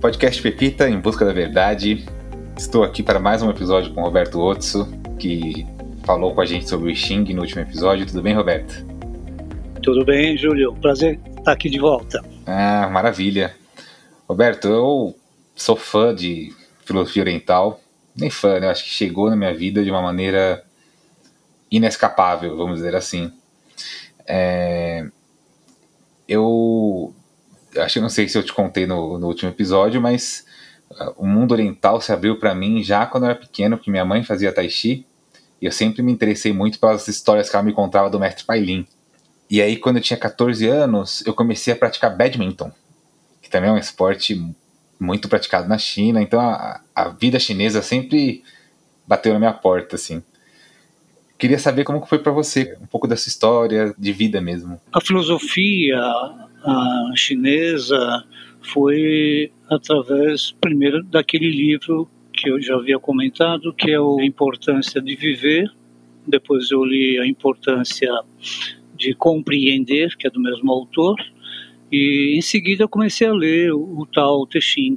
Podcast Pepita em busca da verdade. Estou aqui para mais um episódio com o Roberto Otso, que falou com a gente sobre o Xing no último episódio. Tudo bem, Roberto? Tudo bem, Júlio. Prazer estar aqui de volta. Ah, maravilha. Roberto, eu sou fã de filosofia oriental. Nem fã, né? Acho que chegou na minha vida de uma maneira inescapável, vamos dizer assim. É... Eu acho que não sei se eu te contei no, no último episódio, mas uh, o mundo oriental se abriu para mim já quando eu era pequeno, porque minha mãe fazia tai chi, e eu sempre me interessei muito pelas histórias que ela me contava do mestre Pailin. E aí, quando eu tinha 14 anos, eu comecei a praticar badminton, que também é um esporte muito praticado na China, então a, a vida chinesa sempre bateu na minha porta, assim. Queria saber como foi para você, um pouco dessa história de vida mesmo. A filosofia, a chinesa foi através, primeiro, daquele livro que eu já havia comentado, que é A Importância de Viver. Depois eu li A Importância de Compreender, que é do mesmo autor. E em seguida eu comecei a ler o, o Tao Te Ching.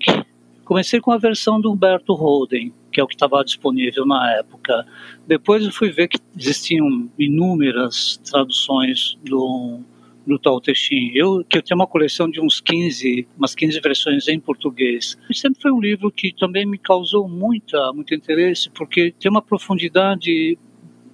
Comecei com a versão do Humberto Holden, que é o que estava disponível na época. Depois eu fui ver que existiam inúmeras traduções do no Tao Te Ching. Eu, que eu tenho uma coleção de uns 15, umas 15 versões em português. E sempre foi um livro que também me causou muita, muito interesse, porque tem uma profundidade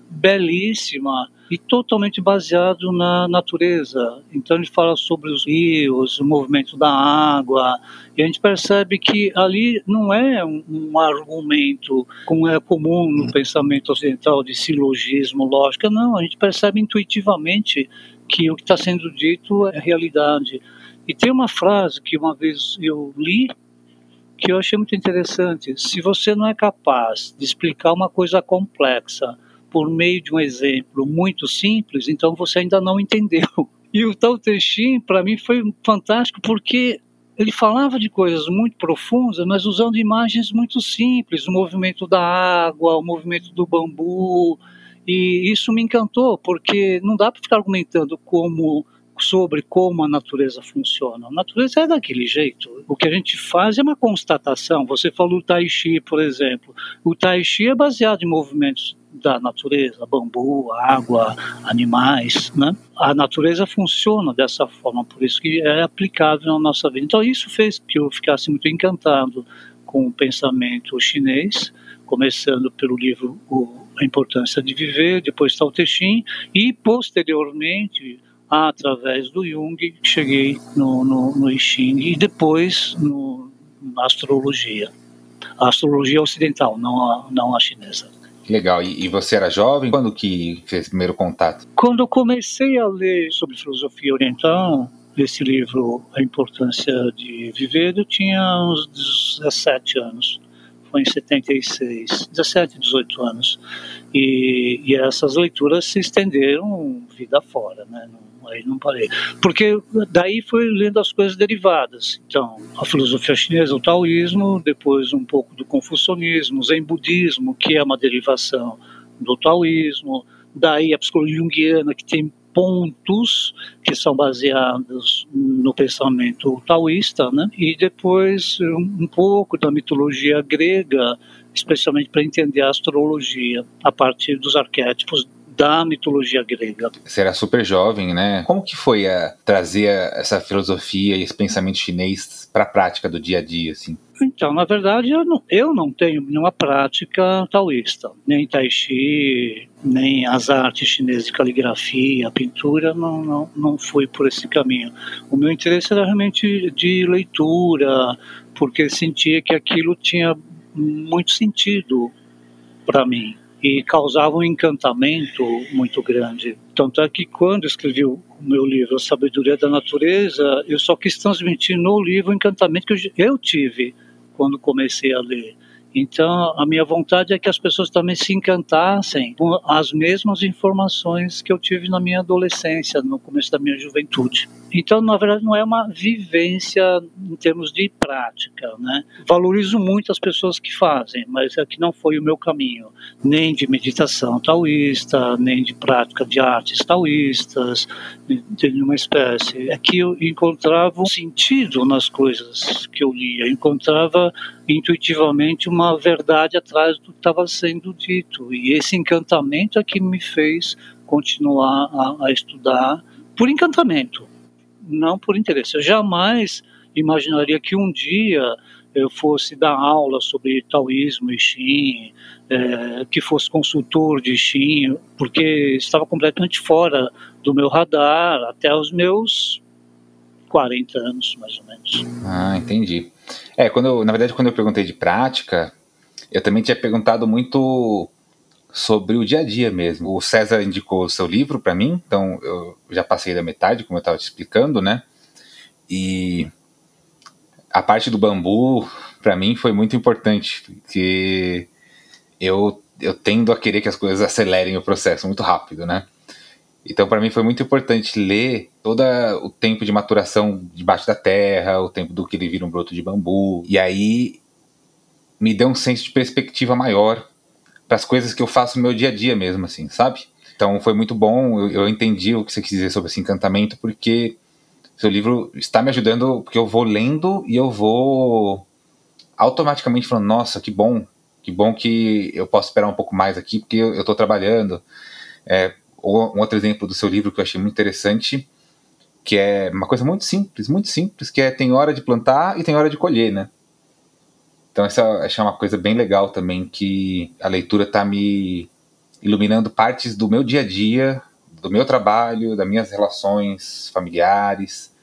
belíssima e totalmente baseado na natureza. Então ele fala sobre os rios, o movimento da água, e a gente percebe que ali não é um, um argumento como é comum no pensamento ocidental de silogismo, lógica, não, a gente percebe intuitivamente que o que está sendo dito é realidade. E tem uma frase que uma vez eu li que eu achei muito interessante. Se você não é capaz de explicar uma coisa complexa por meio de um exemplo muito simples, então você ainda não entendeu. E o Tao Te Ching, para mim, foi fantástico porque ele falava de coisas muito profundas, mas usando imagens muito simples, o movimento da água, o movimento do bambu, e isso me encantou, porque não dá para ficar argumentando como sobre como a natureza funciona. A natureza é daquele jeito. O que a gente faz é uma constatação. Você falou o Tai Chi, por exemplo. O Tai Chi é baseado em movimentos da natureza, bambu, água, animais, né? A natureza funciona dessa forma, por isso que é aplicável na nossa vida. Então isso fez que eu ficasse muito encantado com o pensamento chinês, começando pelo livro o a importância de viver, depois está o Te Ching, e posteriormente, através do Jung, cheguei no, no, no I Ching e depois no, na astrologia. A astrologia ocidental, não a, não a chinesa. Legal. E, e, você era jovem? Quando que fez o primeiro contato? Quando eu comecei a ler sobre filosofia oriental, esse livro, A Importância de Viver, eu tinha uns 17 anos foi em 76, 17, 18 anos. E, e essas leituras se estenderam vida fora, né? Não, aí não parei. Porque daí foi lendo as coisas derivadas. Então, a filosofia chinesa, o taoísmo, depois um pouco do confucionismo, o zen budismo, que é uma derivação do taoísmo, daí a psicologia junguiana, que tem pontos que são baseados no pensamento taoísta, né? e depois um pouco da mitologia grega, especialmente para entender a astrologia a partir dos arquétipos da mitologia grega. Você era super jovem, né? Como que foi a, trazer essa filosofia e esse pensamento chinês para a prática do dia a dia, assim? Então, na verdade, eu não, eu não tenho nenhuma prática taoísta, nem tai chi, nem as artes chinesas de caligrafia, pintura, não, não, não fui por esse caminho. O meu interesse era realmente de leitura, porque sentia que aquilo tinha muito sentido para mim e causava um encantamento muito grande. Tanto é que quando escrevi o meu livro A Sabedoria da Natureza, eu só quis transmitir no livro o encantamento que eu tive quando comecei a ler. Então, a minha vontade é que as pessoas também se encantassem com as mesmas informações que eu tive na minha adolescência, no começo da minha juventude. Então, na verdade, não é uma vivência em termos de prática, né? Valorizo muito as pessoas que fazem, mas é que não foi o meu caminho, nem de meditação taoísta, nem de prática de artes taoístas, de nenhuma espécie. É que eu encontrava um sentido nas coisas que eu lia, encontrava intuitivamente uma verdade atrás do que estava sendo dito. E esse encantamento é que me fez continuar a, a estudar por encantamento, não por interesse. Eu jamais imaginaria que um dia eu fosse dar aula sobre taoísmo e Xin, é, que fosse consultor de Xin, porque estava completamente fora do meu radar até os meus 40 anos, mais ou menos. Ah, entendi. É, quando eu, na verdade, quando eu perguntei de prática, eu também tinha perguntado muito sobre o dia a dia mesmo. O César indicou o seu livro para mim, então eu já passei da metade, como eu estava te explicando, né? E a parte do bambu, para mim, foi muito importante, porque eu, eu tendo a querer que as coisas acelerem o processo muito rápido, né? Então, para mim, foi muito importante ler todo o tempo de maturação debaixo da terra, o tempo do que ele vira um broto de bambu. E aí me deu um senso de perspectiva maior para as coisas que eu faço no meu dia a dia mesmo, assim, sabe? Então foi muito bom, eu, eu entendi o que você quis dizer sobre esse encantamento, porque seu livro está me ajudando, porque eu vou lendo e eu vou automaticamente falando, nossa, que bom, que bom que eu posso esperar um pouco mais aqui, porque eu estou trabalhando. É, um outro exemplo do seu livro que eu achei muito interessante, que é uma coisa muito simples, muito simples, que é tem hora de plantar e tem hora de colher, né? Então essa, essa é uma coisa bem legal também, que a leitura está me iluminando partes do meu dia a dia, do meu trabalho, das minhas relações familiares.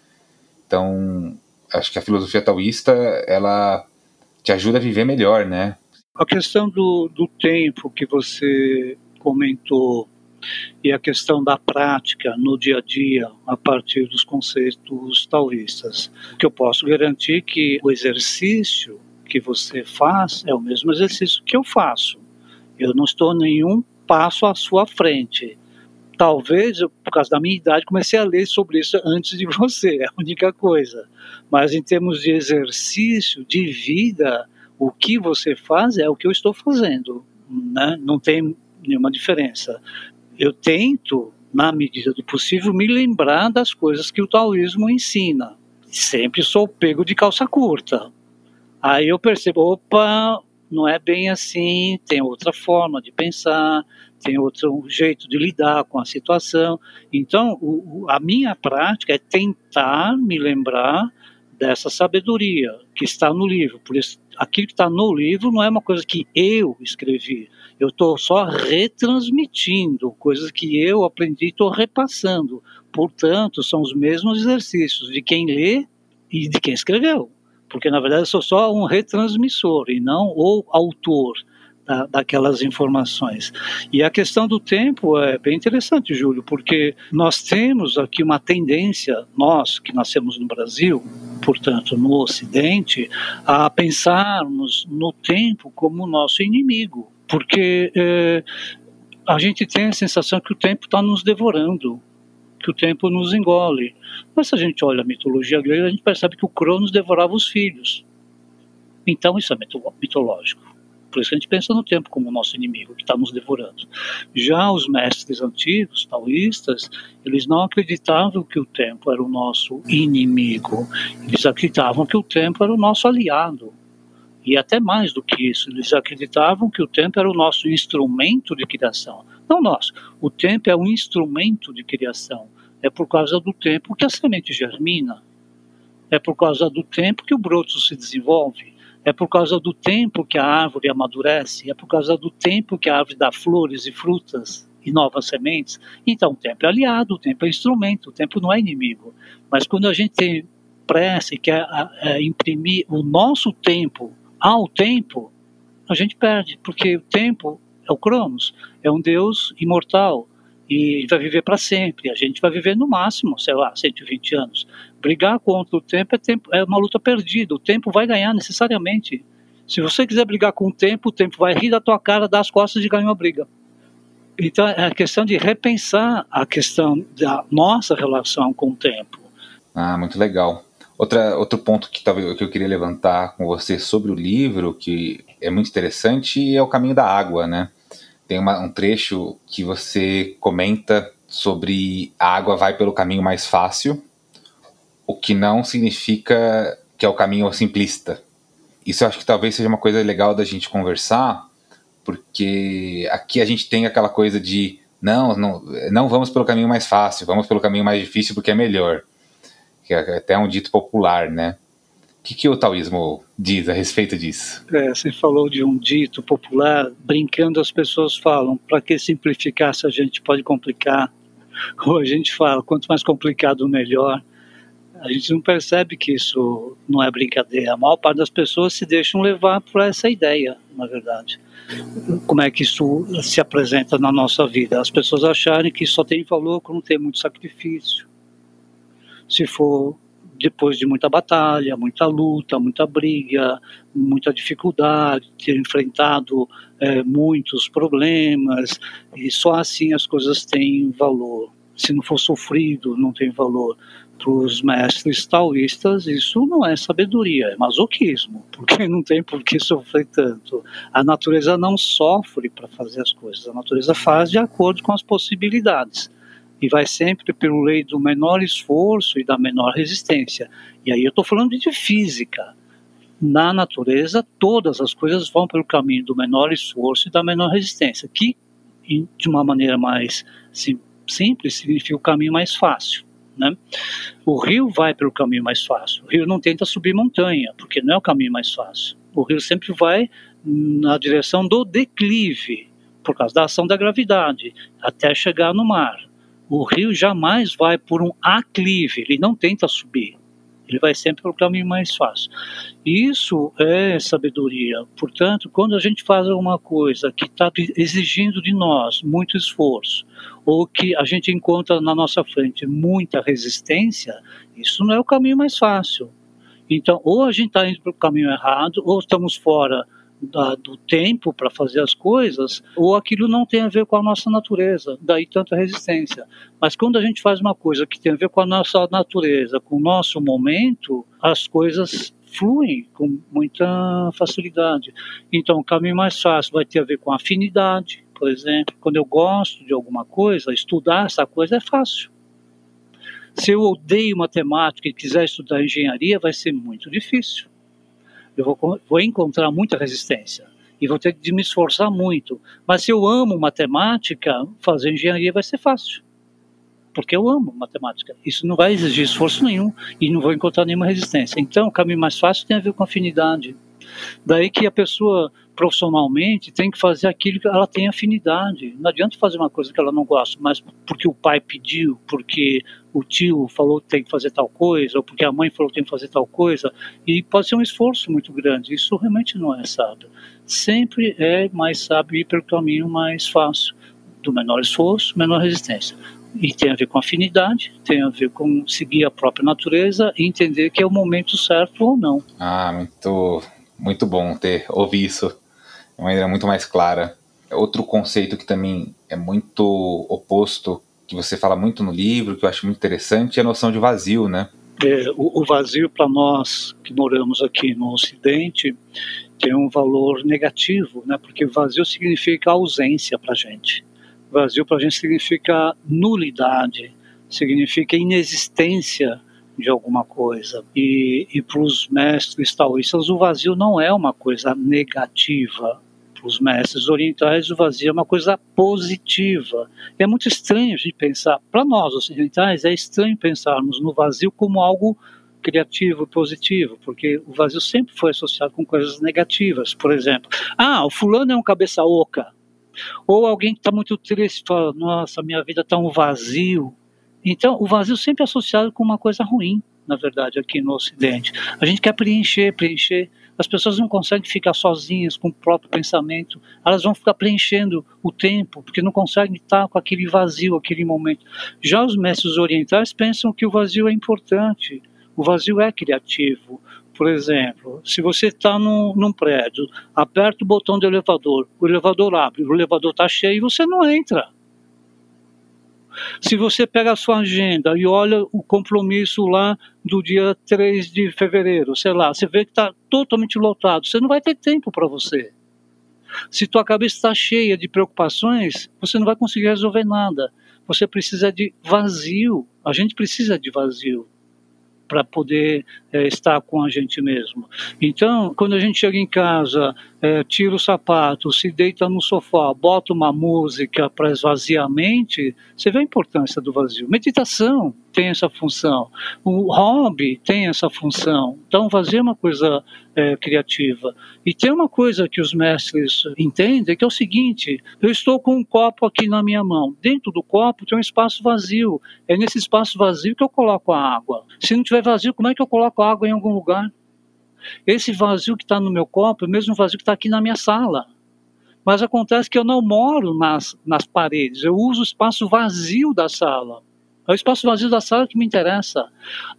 Então, acho que a filosofia taoísta, ela te ajuda a viver melhor, né? A questão do, do tempo que você comentou e a questão da prática no dia a dia a partir dos conceitos taoístas. Que eu posso garantir que o exercício que você faz é o mesmo exercício que eu faço. Eu não estou nenhum passo à sua frente. Talvez, por causa da minha idade, comecei a ler sobre isso antes de você, é a única coisa. Mas em termos de exercício, de vida, o que você faz é o que eu estou fazendo. Né? Não tem nenhuma diferença eu tento, na medida do possível, me lembrar das coisas que o taoísmo ensina. Sempre sou pego de calça curta. Aí eu percebo, opa, não é bem assim, tem outra forma de pensar, tem outro jeito de lidar com a situação. Então, o, a minha prática é tentar me lembrar dessa sabedoria que está no livro. Por isso, aquilo que está no livro não é uma coisa que eu escrevi. Eu estou só retransmitindo coisas que eu aprendi, estou repassando. Portanto, são os mesmos exercícios de quem lê e de quem escreveu. Porque, na verdade, eu sou só um retransmissor e não o autor da, daquelas informações. E a questão do tempo é bem interessante, Júlio, porque nós temos aqui uma tendência, nós que nascemos no Brasil, portanto no Ocidente, a pensarmos no tempo como nosso inimigo, porque é, a gente tem a sensação que o tempo está nos devorando, que o tempo nos engole. Mas se a gente olha a mitologia grega, a gente percebe que o Cronos devorava os filhos. Então isso é mitológico. Por isso que a gente pensa no tempo como nosso inimigo, que está nos devorando. Já os mestres antigos, taoístas, eles não acreditavam que o tempo era o nosso inimigo. Eles acreditavam que o tempo era o nosso aliado. E até mais do que isso, eles acreditavam que o tempo era o nosso instrumento de criação. Não nosso. O tempo é um instrumento de criação. É por causa do tempo que a semente germina. É por causa do tempo que o broto se desenvolve é por causa do tempo que a árvore amadurece, é por causa do tempo que a árvore dá flores e frutas e novas sementes. Então, o tempo é aliado, o tempo é instrumento, o tempo não é inimigo. Mas quando a gente tem pressa e quer é, imprimir o nosso tempo ao tempo, a gente perde, porque o tempo é o Cronos, é um Deus imortal, e vai viver para sempre. A gente vai viver no máximo, sei lá, 120 anos. Brigar contra o tempo é, tempo é uma luta perdida. O tempo vai ganhar necessariamente. Se você quiser brigar com o tempo, o tempo vai rir da tua cara, dar as costas e ganhar uma briga. Então, é a questão de repensar a questão da nossa relação com o tempo. Ah, muito legal. Outra, outro ponto que, talvez, que eu queria levantar com você sobre o livro, que é muito interessante, é o caminho da água, né? Tem uma, um trecho que você comenta sobre a água vai pelo caminho mais fácil, o que não significa que é o caminho simplista. Isso eu acho que talvez seja uma coisa legal da gente conversar, porque aqui a gente tem aquela coisa de não, não, não vamos pelo caminho mais fácil, vamos pelo caminho mais difícil porque é melhor. Que é até um dito popular, né? O que, que o taoísmo diz a respeito disso? É, você falou de um dito popular, brincando as pessoas falam, para que simplificar se a gente pode complicar? Ou a gente fala, quanto mais complicado, melhor. A gente não percebe que isso não é brincadeira. A maior parte das pessoas se deixam levar por essa ideia, na verdade. Como é que isso se apresenta na nossa vida? As pessoas acharem que só tem valor quando tem muito sacrifício. Se for depois de muita batalha, muita luta, muita briga, muita dificuldade, ter enfrentado é, muitos problemas, e só assim as coisas têm valor. Se não for sofrido, não tem valor para os mestres taoístas, isso não é sabedoria, é masoquismo, porque não tem por que sofrer tanto. A natureza não sofre para fazer as coisas, a natureza faz de acordo com as possibilidades. E vai sempre pelo lei do menor esforço e da menor resistência. E aí eu estou falando de física. Na natureza, todas as coisas vão pelo caminho do menor esforço e da menor resistência, que, de uma maneira mais simples, significa o caminho mais fácil. Né? O rio vai pelo caminho mais fácil. O rio não tenta subir montanha, porque não é o caminho mais fácil. O rio sempre vai na direção do declive, por causa da ação da gravidade, até chegar no mar. O rio jamais vai por um aclive, ele não tenta subir. Ele vai sempre pelo caminho mais fácil. Isso é sabedoria. Portanto, quando a gente faz alguma coisa que está exigindo de nós muito esforço, ou que a gente encontra na nossa frente muita resistência, isso não é o caminho mais fácil. Então, ou a gente está indo para o caminho errado, ou estamos fora da, do tempo para fazer as coisas, ou aquilo não tem a ver com a nossa natureza, daí tanta resistência. Mas quando a gente faz uma coisa que tem a ver com a nossa natureza, com o nosso momento, as coisas fluem com muita facilidade. Então, o caminho mais fácil vai ter a ver com afinidade, por exemplo. Quando eu gosto de alguma coisa, estudar essa coisa é fácil. Se eu odeio matemática e quiser estudar engenharia, vai ser muito difícil eu vou, vou encontrar muita resistência e vou ter que me esforçar muito. Mas se eu amo matemática, fazer engenharia vai ser fácil. Porque eu amo matemática. Isso não vai exigir esforço nenhum e não vou encontrar nenhuma resistência. Então, o caminho mais fácil tem a ver com afinidade. Daí que a pessoa profissionalmente tem que fazer aquilo que ela tem afinidade. Não adianta fazer uma coisa que ela não gosta, mas porque o pai pediu, porque o tio falou que tem que fazer tal coisa, ou porque a mãe falou que tem que fazer tal coisa, e pode ser um esforço muito grande. Isso realmente não é sábio. Sempre é mais sábio ir pelo caminho mais fácil, do menor esforço, menor resistência. E tem a ver com afinidade, tem a ver com seguir a própria natureza e entender que é o momento certo ou não. Ah, muito, muito bom ter ouvir isso de uma maneira muito mais clara. Outro conceito que também é muito oposto, que você fala muito no livro, que eu acho muito interessante, é a noção de vazio, né? É, o, vazio para nós que moramos aqui no Ocidente tem um valor negativo, né? Porque vazio significa ausência para gente. Vazio para gente significa nulidade, significa inexistência de alguma coisa. E, e para os mestres taoístas, o vazio não é uma coisa negativa, os mestres orientais, o vazio é uma coisa positiva. É muito estranho de pensar, para nós ocidentais, é estranho pensarmos no vazio como algo criativo, positivo, porque o vazio sempre foi associado com coisas negativas. Por exemplo, ah, o fulano é um cabeça oca. Ou alguém que está muito triste fala, nossa, minha vida está um vazio. Então, o vazio sempre é associado com uma coisa ruim, na verdade, aqui no Ocidente. A gente quer preencher, preencher. As pessoas não conseguem ficar sozinhas com o próprio pensamento, elas vão ficar preenchendo o tempo, porque não conseguem estar com aquele vazio, aquele momento. Já os mestres orientais pensam que o vazio é importante, o vazio é criativo, Por exemplo, se você está num, num, prédio, aperta o botão do elevador, o elevador abre, o elevador está cheio e você não entra. Se você pega a sua agenda e olha o compromisso lá do dia 3 de fevereiro, sei lá, você vê que está totalmente lotado, você não vai ter tempo para você. Se tua cabeça está cheia de preocupações, você não vai conseguir resolver nada. Você precisa de vazio. A gente precisa de vazio para poder é, estar com a gente mesmo. Então, quando a gente chega em casa, é, tira o sapato, se deita no sofá, bota uma música para esvaziar a mente, você vê a importância do vazio. Meditação tem essa função, o hobby tem essa função. Então, vazio é uma coisa é, criativa. E tem uma coisa que os mestres entendem, que é o seguinte: eu estou com um copo aqui na minha mão. Dentro do copo tem um espaço vazio. É nesse espaço vazio que eu coloco a água. Se não tiver vazio, como é que eu coloco a água em algum lugar? Esse vazio que está no meu copo é o mesmo vazio que está aqui na minha sala. Mas acontece que eu não moro nas, nas paredes, eu uso o espaço vazio da sala. É o espaço vazio da sala que me interessa.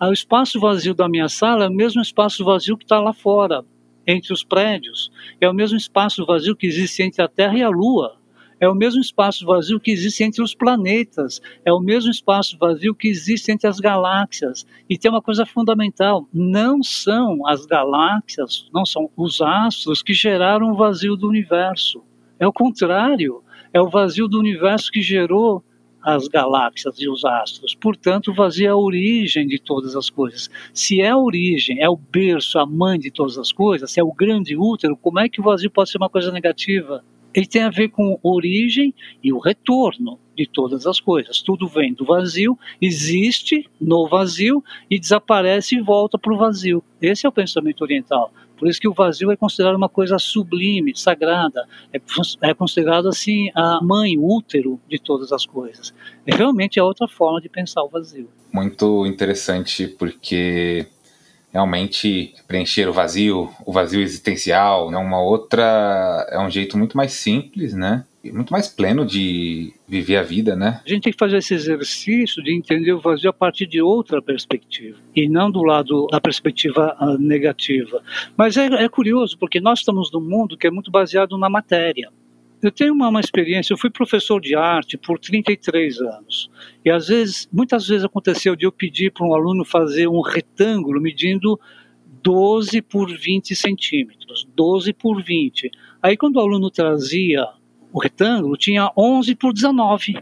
O espaço vazio da minha sala é o mesmo espaço vazio que está lá fora, entre os prédios. É o mesmo espaço vazio que existe entre a Terra e a Lua. É o mesmo espaço vazio que existe entre os planetas, é o mesmo espaço vazio que existe entre as galáxias. E tem uma coisa fundamental: não são as galáxias, não são os astros que geraram o vazio do universo. É o contrário, é o vazio do universo que gerou as galáxias e os astros. Portanto, o vazio é a origem de todas as coisas. Se é a origem, é o berço, a mãe de todas as coisas, se é o grande útero, como é que o vazio pode ser uma coisa negativa? Ele tem a ver com origem e o retorno de todas as coisas. Tudo vem do vazio, existe no vazio e desaparece e volta para o vazio. Esse é o pensamento oriental. Por isso que o vazio é considerado uma coisa sublime, sagrada, é, é considerado assim a mãe, útero de todas as coisas. É realmente é outra forma de pensar o vazio. Muito interessante porque realmente preencher o vazio, o vazio existencial, né? Uma outra é um jeito muito mais simples, né? E muito mais pleno de viver a vida, né? A gente tem que fazer esse exercício de entender o vazio a partir de outra perspectiva e não do lado da perspectiva uh, negativa. Mas é, é curioso porque nós estamos num mundo que é muito baseado na matéria. Eu tenho uma, uma, experiência, eu fui professor de arte por 33 anos. E às vezes, muitas vezes aconteceu de eu pedir para um aluno fazer um retângulo medindo 12 por 20 centímetros, 12 por 20. Aí quando o aluno trazia o retângulo, tinha 11 por 19.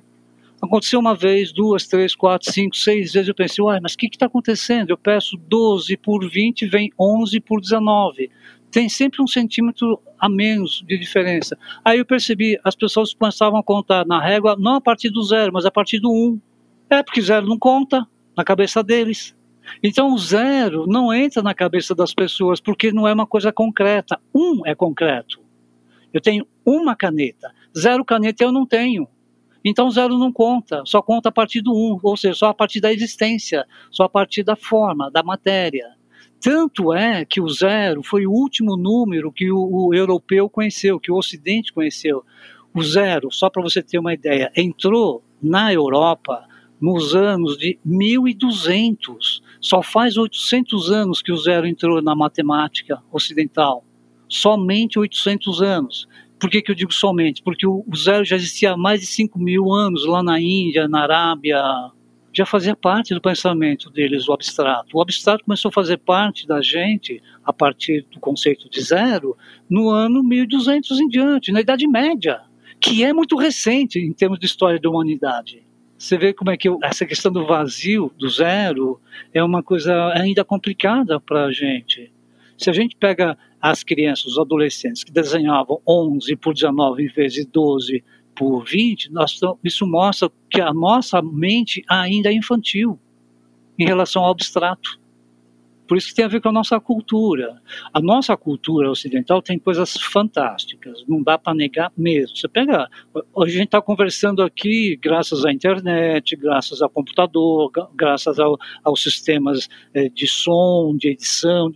Aconteceu uma vez, duas, três, quatro, cinco, seis vezes. Eu pensei, uai, mas o que está acontecendo? Eu peço 12 por 20, vem 11 por 19 tem sempre um centímetro a menos de diferença. Aí eu percebi, as pessoas começavam a contar na régua, não a partir do zero, mas a partir do um. É, porque zero não conta na cabeça deles. Então o zero não entra na cabeça das pessoas, porque não é uma coisa concreta. Um é concreto. Eu tenho uma caneta. Zero caneta eu não tenho. Então zero não conta, só conta a partir do um, ou seja, só a partir da existência, só a partir da forma, da matéria. Tanto é que o zero foi o último número que o, o europeu conheceu, que o Ocidente conheceu. O zero, só para você ter uma ideia, entrou na Europa nos anos de 1200. Só faz 800 anos que o zero entrou na matemática ocidental. Somente 800 anos. Por que, que eu digo somente? Porque o, o zero já existia há mais de 5 mil anos lá na Índia, na Arábia, já fazia parte do pensamento deles, o abstrato. O abstrato começou a fazer parte da gente, a partir do conceito de zero, no ano 1200 em diante, na Idade Média, que é muito recente em termos de história da humanidade. Você vê como é que essa questão do vazio, do zero, é uma coisa ainda complicada para a gente. Se a gente pega as crianças, os adolescentes que desenhavam 11 por 19 em vez de 12 por 20, nós, isso mostra que a nossa mente ainda é infantil em relação ao abstrato. Por isso que tem a ver com a nossa cultura. A nossa cultura ocidental tem coisas fantásticas, não dá para negar mesmo. Você pega, hoje a gente está conversando aqui graças à internet, graças ao computador, graças ao, aos sistemas eh, de som, de edição,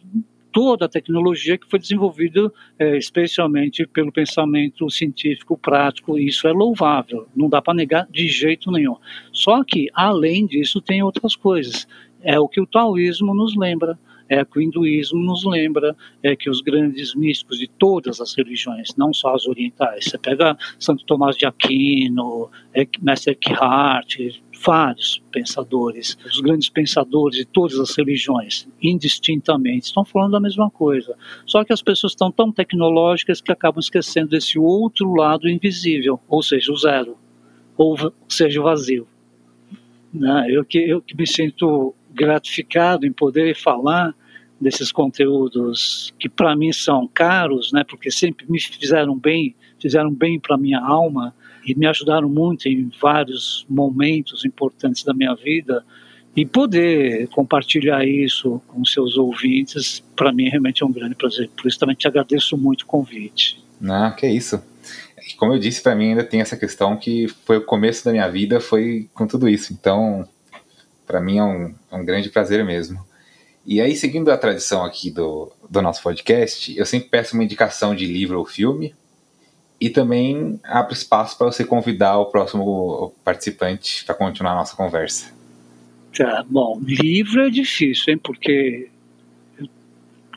toda a tecnologia que foi desenvolvida é, especialmente pelo pensamento científico prático, e isso é louvável, não dá para negar de jeito nenhum. Só que, além disso, tem outras coisas. É o que o taoísmo nos lembra. é que o hinduísmo nos lembra é que os grandes místicos de todas as religiões, não só as orientais, você pega Santo Tomás de Aquino, é, Mestre Eckhart, vários pensadores, os grandes pensadores de todas as religiões, indistintamente, estão falando da mesma coisa. Só que as pessoas estão tão tecnológicas que acabam esquecendo desse outro lado invisível, ou seja, o zero, ou seja, o vazio. Né? Eu, que, eu que me sinto gratificado em poder falar desses conteúdos que para mim são caros, né, porque sempre me fizeram bem, fizeram bem para minha alma e me ajudaram muito em vários momentos importantes da minha vida e poder compartilhar isso com seus ouvintes, para mim realmente é um grande prazer. Por isso também te agradeço muito o convite. Ah, que isso. Como eu disse, para mim ainda tem essa questão que foi o começo da minha vida, foi com tudo isso. Então, para mim é um, é um grande prazer mesmo. E aí, seguindo a tradição aqui do, do nosso podcast, eu sempre peço uma indicação de livro ou filme e também abro espaço para você convidar o próximo participante para continuar a nossa conversa. Tá, bom, livro é difícil, hein, porque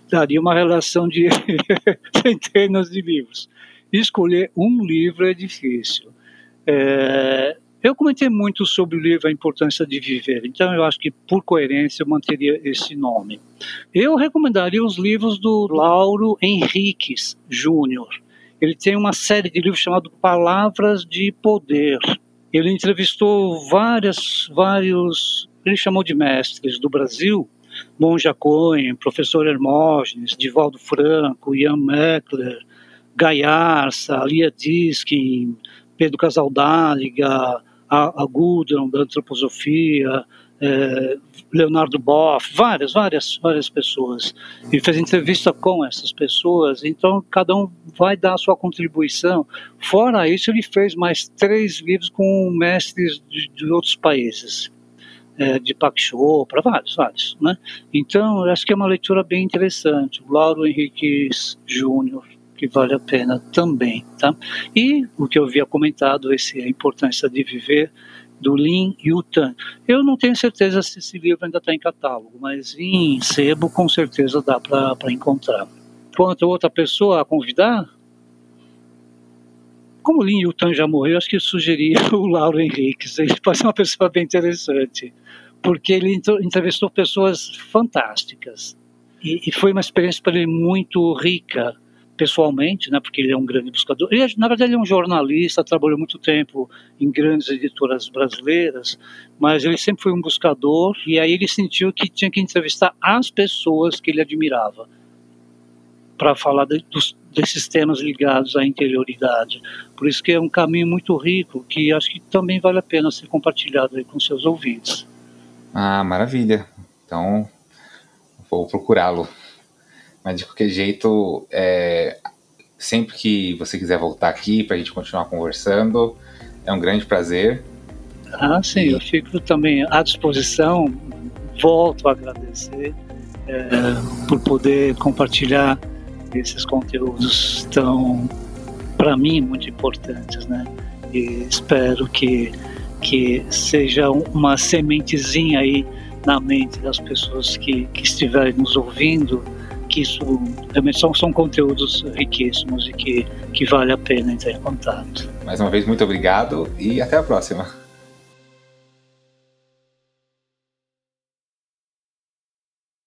daria uma relação de centenas de livros. Escolher um livro é difícil. É, eu comentei muito sobre o livro A Importância de Viver, então eu acho que por coerência eu manteria esse nome. Eu recomendaria os livros do Lauro Henriques Júnior. Ele tem uma série de livros chamado Palavras de Poder. Ele entrevistou várias, vários, ele chamou de mestres do Brasil, Monja Cohen, professor Hermógenes, Divaldo Franco, Ian Meckler, Gaiarsa, Lia Diskin, Pedro Casaldáliga, a, a Gudrun da antroposofia, é, Leonardo Boff, várias, várias, várias pessoas. E fez entrevista com essas pessoas, então cada um vai dar a sua contribuição. Fora isso, ele fez mais três livros com mestres de, de outros países. É, de Pak para vários, vários, né? Então, acho que é uma leitura bem interessante. Lauro Henrique Júnior, que vale a pena também, tá? E o que eu havia comentado, esse, a importância de viver, do Lin Yutan. Eu não tenho certeza se esse livro ainda está em catálogo, mas em sebo com certeza dá para encontrar. Quanto outra pessoa a convidar, como o Lin Yutan já morreu, acho que sugeria o Lauro Henriques. Ele ser uma pessoa bem interessante, porque ele entrevistou pessoas fantásticas. E, e foi uma experiência para ele muito rica pessoalmente, né, porque ele é um grande buscador. Ele, na verdade, ele é um jornalista, trabalhou muito tempo em grandes editoras brasileiras, mas ele sempre foi um buscador e aí ele sentiu que tinha que entrevistar as pessoas que ele admirava para falar de, dos, desses temas ligados à interioridade. Por isso que é um caminho muito rico que acho que também vale a pena ser compartilhado aí com seus ouvintes. Ah, maravilha. Então, vou procurá-lo. Mas de qualquer jeito, é, sempre que você quiser voltar aqui para a gente continuar conversando, é um grande prazer. Ah, sim, eu fico também à disposição. Volto a agradecer é, por poder compartilhar esses conteúdos tão, para mim, muito importantes, né? E espero que que seja uma sementezinha aí na mente das pessoas que, que estiverem nos ouvindo que isso também são, são conteúdos riquíssimos e que, que vale a pena entrar em contato. Mais uma vez, muito obrigado e até a próxima.